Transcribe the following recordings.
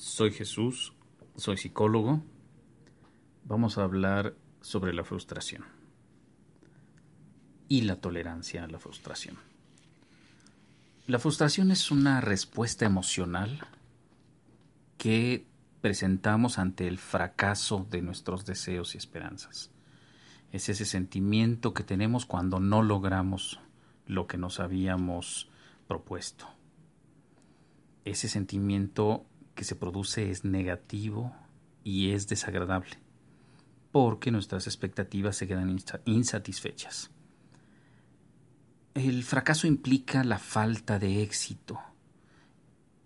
Soy Jesús, soy psicólogo. Vamos a hablar sobre la frustración y la tolerancia a la frustración. La frustración es una respuesta emocional que presentamos ante el fracaso de nuestros deseos y esperanzas. Es ese sentimiento que tenemos cuando no logramos lo que nos habíamos propuesto. Ese sentimiento que se produce es negativo y es desagradable, porque nuestras expectativas se quedan insatisfechas. El fracaso implica la falta de éxito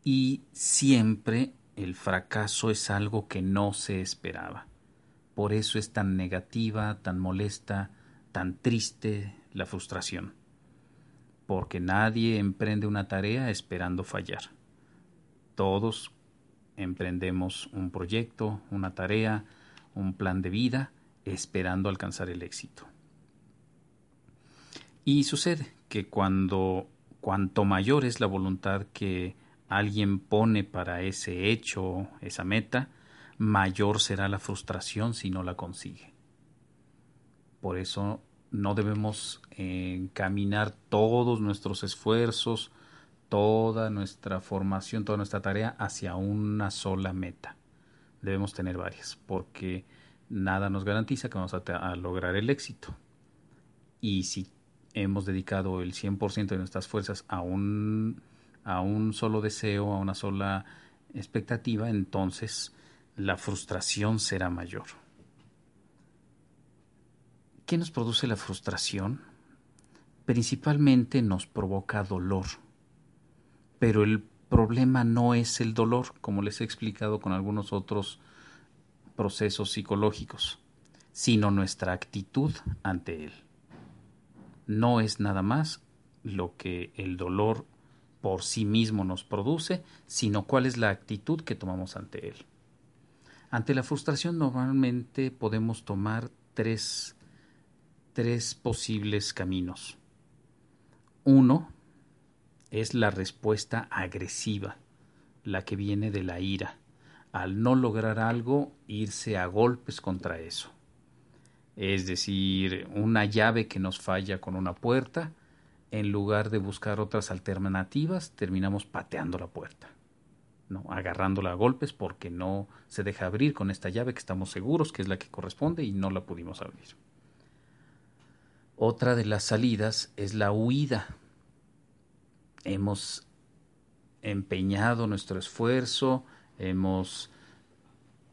y siempre el fracaso es algo que no se esperaba. Por eso es tan negativa, tan molesta, tan triste la frustración. Porque nadie emprende una tarea esperando fallar. Todos emprendemos un proyecto, una tarea, un plan de vida, esperando alcanzar el éxito. Y sucede que cuando cuanto mayor es la voluntad que alguien pone para ese hecho, esa meta, mayor será la frustración si no la consigue. Por eso no debemos encaminar todos nuestros esfuerzos, toda nuestra formación, toda nuestra tarea hacia una sola meta. Debemos tener varias, porque nada nos garantiza que vamos a, lograr el éxito. Y si hemos dedicado el 100% de nuestras fuerzas a un, a un solo deseo, a una sola expectativa, entonces la frustración será mayor. ¿Qué nos produce la frustración? Principalmente nos provoca dolor pero el problema no es el dolor, como les he explicado con algunos otros procesos psicológicos, sino nuestra actitud ante él. No es nada más lo que el dolor por sí mismo nos produce, sino cuál es la actitud que tomamos ante él. Ante la frustración normalmente podemos tomar tres, tres posibles caminos. Uno, es la respuesta agresiva, la que viene de la ira, al no lograr algo, irse a golpes contra eso. Es decir, una llave que nos falla con una puerta, en lugar de buscar otras alternativas, terminamos pateando la puerta, ¿no? agarrándola a golpes porque no se deja abrir con esta llave que estamos seguros que es la que corresponde y no la pudimos abrir. Otra de las salidas es la huida, hemos empeñado nuestro esfuerzo, hemos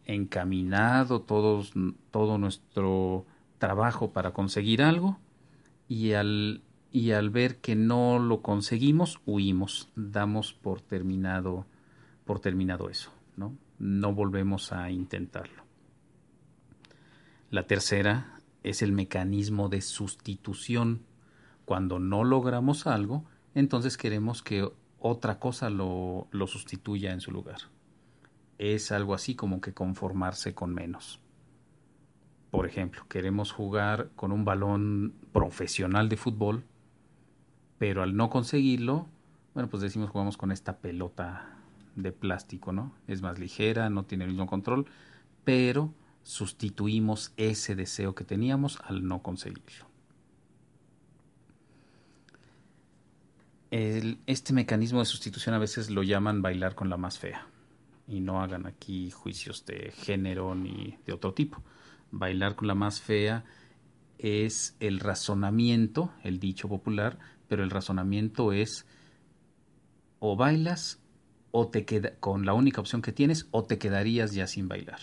encaminado todo nuestro trabajo para conseguir algo y al, y al ver que no lo conseguimos, huimos, damos por terminado, por terminado eso, ¿no? No volvemos a intentarlo. La tercera es el mecanismo de sustitución. Cuando no logramos algo, entonces queremos que otra cosa lo, lo sustituya en su lugar. Es algo así como que conformarse con menos. Por ejemplo, queremos jugar con un balón profesional de fútbol, pero al no conseguirlo, bueno, pues decimos jugamos con esta pelota de plástico, ¿no? Es más ligera, no tiene el mismo control, pero sustituimos ese deseo que teníamos al no conseguirlo. Este mecanismo de sustitución a veces lo llaman bailar con la más fea. Y no hagan aquí juicios de género ni de otro tipo. Bailar con la más fea es el razonamiento, el dicho popular, pero el razonamiento es o bailas o te queda con la única opción que tienes o te quedarías ya sin bailar.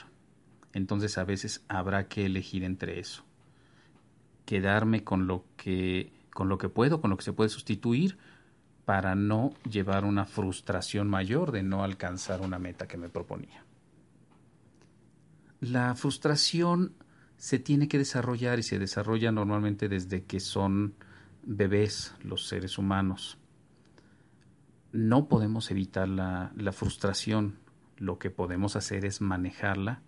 Entonces a veces habrá que elegir entre eso. Quedarme con lo que con lo que puedo, con lo que se puede sustituir para no llevar una frustración mayor de no alcanzar una meta que me proponía. La frustración se tiene que desarrollar y se desarrolla normalmente desde que son bebés los seres humanos. No podemos evitar la, la frustración, lo que podemos hacer es manejarla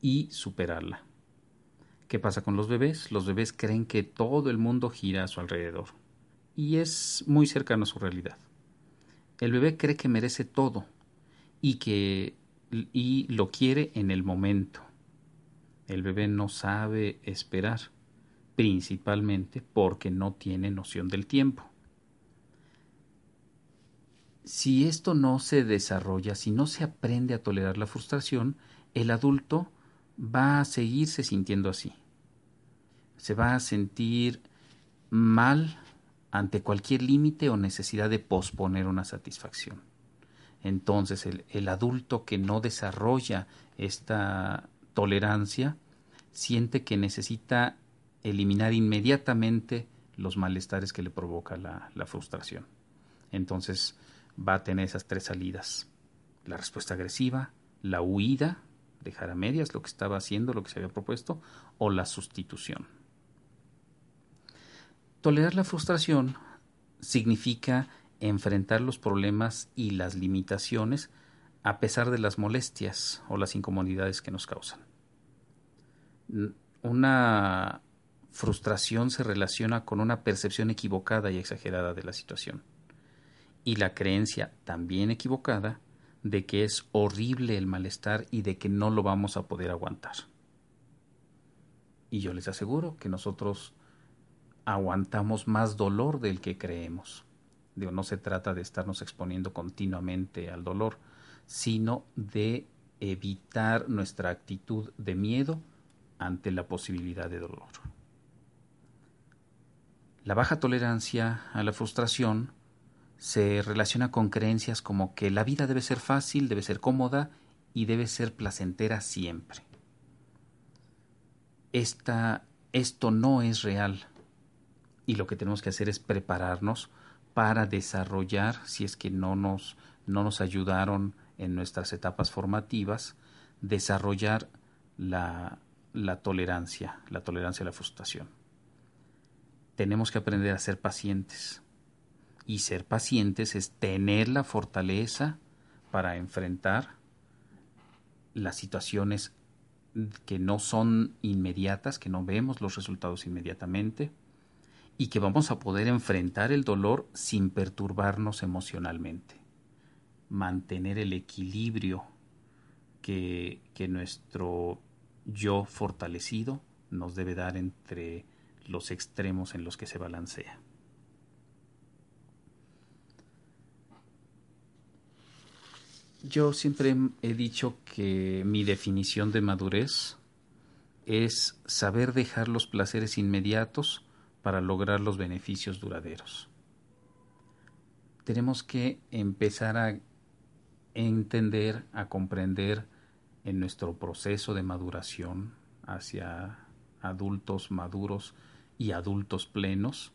y superarla. ¿Qué pasa con los bebés? Los bebés creen que todo el mundo gira a su alrededor y es muy cercano a su realidad. El bebé cree que merece todo y que y lo quiere en el momento. El bebé no sabe esperar, principalmente porque no tiene noción del tiempo. Si esto no se desarrolla, si no se aprende a tolerar la frustración, el adulto va a seguirse sintiendo así. Se va a sentir mal ante cualquier límite o necesidad de posponer una satisfacción. Entonces el, adulto que no desarrolla esta tolerancia siente que necesita eliminar inmediatamente los malestares que le provoca la, la frustración. Entonces va a tener esas tres salidas. La respuesta agresiva, la huida, dejar a medias lo que estaba haciendo, lo que se había propuesto, o la sustitución. Tolerar la frustración significa enfrentar los problemas y las limitaciones a pesar de las molestias o las incomodidades que nos causan. Una frustración se relaciona con una percepción equivocada y exagerada de la situación y la creencia también equivocada de que es horrible el malestar y de que no lo vamos a poder aguantar. Y yo les aseguro que nosotros aguantamos más dolor del que creemos. No se trata de estarnos exponiendo continuamente al dolor, sino de evitar nuestra actitud de miedo ante la posibilidad de dolor. La baja tolerancia a la frustración se relaciona con creencias como que la vida debe ser fácil, debe ser cómoda y debe ser placentera siempre. Esta, esto no es real y lo que tenemos que hacer es prepararnos para desarrollar, si es que no nos, no nos ayudaron en nuestras etapas formativas, desarrollar la, la tolerancia, la tolerancia a la frustración. Tenemos que aprender a ser pacientes. Y ser pacientes es tener la fortaleza para enfrentar las situaciones que no son inmediatas, que no vemos los resultados inmediatamente, y que vamos a poder enfrentar el dolor sin perturbarnos emocionalmente. Mantener el equilibrio que, que nuestro yo fortalecido nos debe dar entre los extremos en los que se balancea. Yo siempre he dicho que mi definición de madurez es saber dejar los placeres inmediatos para lograr los beneficios duraderos. Tenemos que empezar a entender, a comprender en nuestro proceso de maduración hacia adultos maduros y adultos plenos,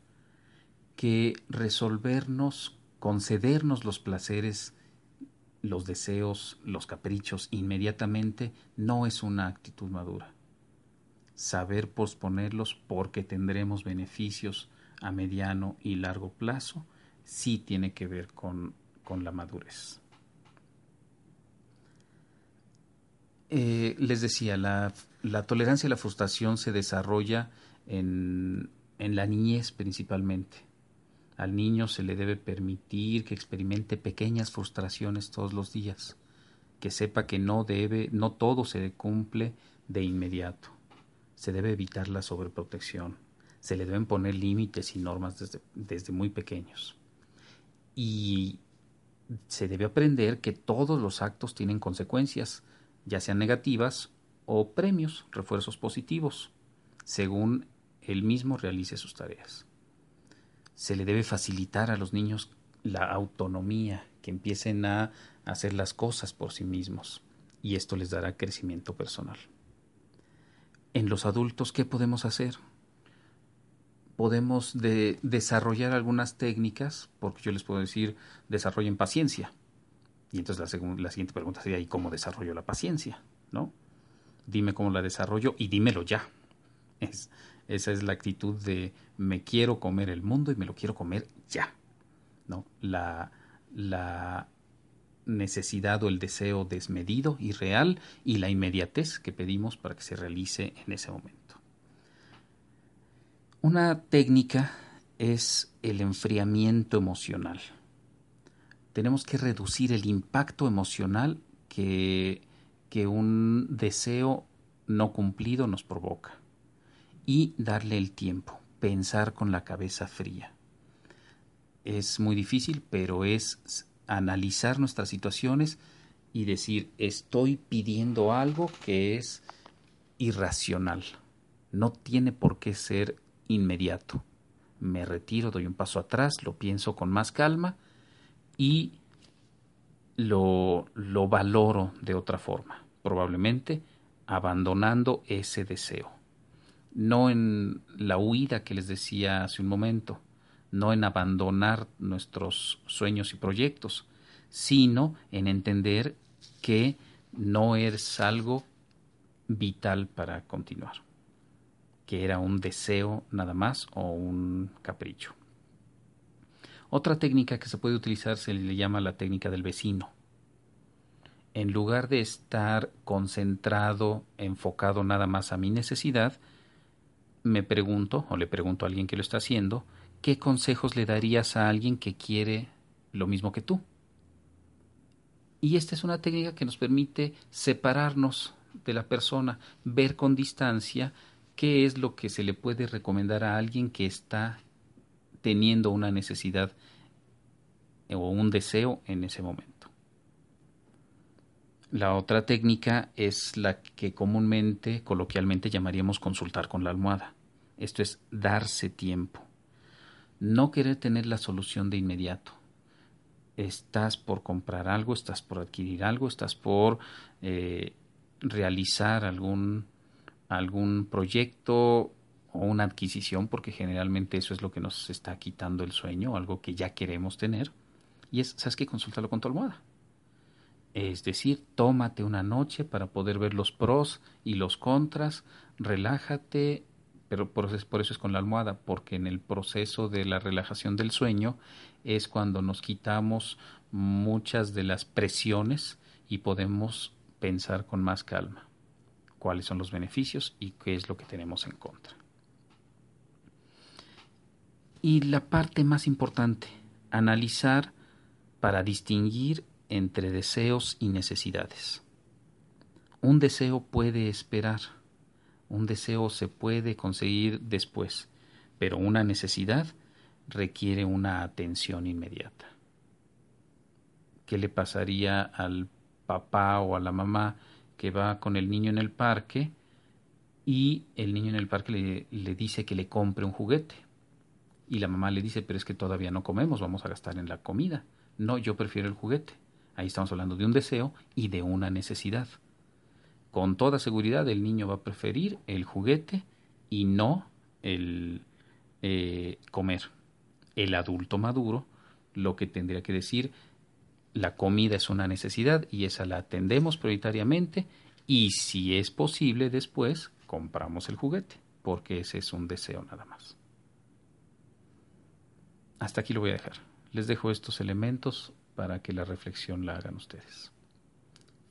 que resolvernos, concedernos los placeres, los deseos, los caprichos inmediatamente no es una actitud madura saber posponerlos porque tendremos beneficios a mediano y largo plazo, sí tiene que ver con, la madurez. Eh, les decía, la, la, tolerancia a la frustración se desarrolla en, en la niñez principalmente. Al niño se le debe permitir que experimente pequeñas frustraciones todos los días, que sepa que no debe, no todo se cumple de inmediato se debe evitar la sobreprotección, se le deben poner límites y normas desde, desde muy pequeños. Y se debe aprender que todos los actos tienen consecuencias, ya sean negativas o premios, refuerzos positivos, según él mismo realice sus tareas. Se le debe facilitar a los niños la autonomía, que empiecen a hacer las cosas por sí mismos, y esto les dará crecimiento personal los adultos, ¿qué podemos hacer? Podemos desarrollar algunas técnicas, porque yo les puedo decir, desarrollen paciencia. Y entonces la, la siguiente pregunta sería, ¿y cómo desarrollo la paciencia? ¿No? Dime cómo la desarrollo y dímelo ya. Es, esa es la actitud de me quiero comer el mundo y me lo quiero comer ya. ¿No? La, la necesidad o el deseo desmedido y real y la inmediatez que pedimos para que se realice en ese momento. Una técnica es el enfriamiento emocional. Tenemos que reducir el impacto emocional que, que un deseo no cumplido nos provoca y darle el tiempo, pensar con la cabeza fría. Es muy difícil, pero es analizar nuestras situaciones y decir, estoy pidiendo algo que es irracional. No tiene por qué ser inmediato. Me retiro, doy un paso atrás, lo pienso con más calma y lo, lo valoro de otra forma, probablemente abandonando ese deseo. No en la huida que les decía hace un momento, no en abandonar nuestros sueños y proyectos, sino en entender que no es algo vital para continuar, que era un deseo nada más o un capricho. Otra técnica que se puede utilizar se le llama la técnica del vecino. En lugar de estar concentrado, enfocado nada más a mi necesidad, me pregunto, o le pregunto a alguien que lo está haciendo, ¿qué consejos le darías a alguien que quiere lo mismo que tú? Y esta es una técnica que nos permite separarnos de la persona, ver con distancia qué es lo que se le puede recomendar a alguien que está teniendo una necesidad o un deseo en ese momento. La otra técnica es la que comúnmente, coloquialmente llamaríamos consultar con la almohada. Esto es darse tiempo. No querer tener la solución de inmediato. Estás por comprar algo, estás por adquirir algo, estás por eh, realizar algún, algún proyecto o una adquisición, porque generalmente eso es lo que nos está quitando el sueño, algo que ya queremos tener, y es, ¿sabes qué? Consúltalo con tu almohada. Es decir, tómate una noche para poder ver los pros y los contras, relájate, pero por eso, por eso es con la almohada, porque en el proceso de la relajación del sueño es cuando nos quitamos muchas de las presiones y podemos pensar con más calma cuáles son los beneficios y qué es lo que tenemos en contra. Y la parte más importante, analizar para distinguir entre deseos y necesidades. Un deseo puede esperar, un deseo se puede conseguir después, pero una necesidad requiere una atención inmediata. ¿Qué le pasaría al papá o a la mamá que va con el niño en el parque y el niño en el parque le, le dice que le compre un juguete? Y la mamá le dice, pero es que todavía no comemos, vamos a gastar en la comida. No, yo prefiero el juguete. Ahí estamos hablando de un deseo y de una necesidad. Con toda seguridad el niño va a preferir el juguete y no el eh, comer. El adulto maduro lo que tendría que decir, la comida es una necesidad y esa la atendemos prioritariamente y si es posible después compramos el juguete, porque ese es un deseo nada más. Hasta aquí lo voy a dejar. Les dejo estos elementos para que la reflexión la hagan ustedes.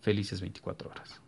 Felices 24 horas.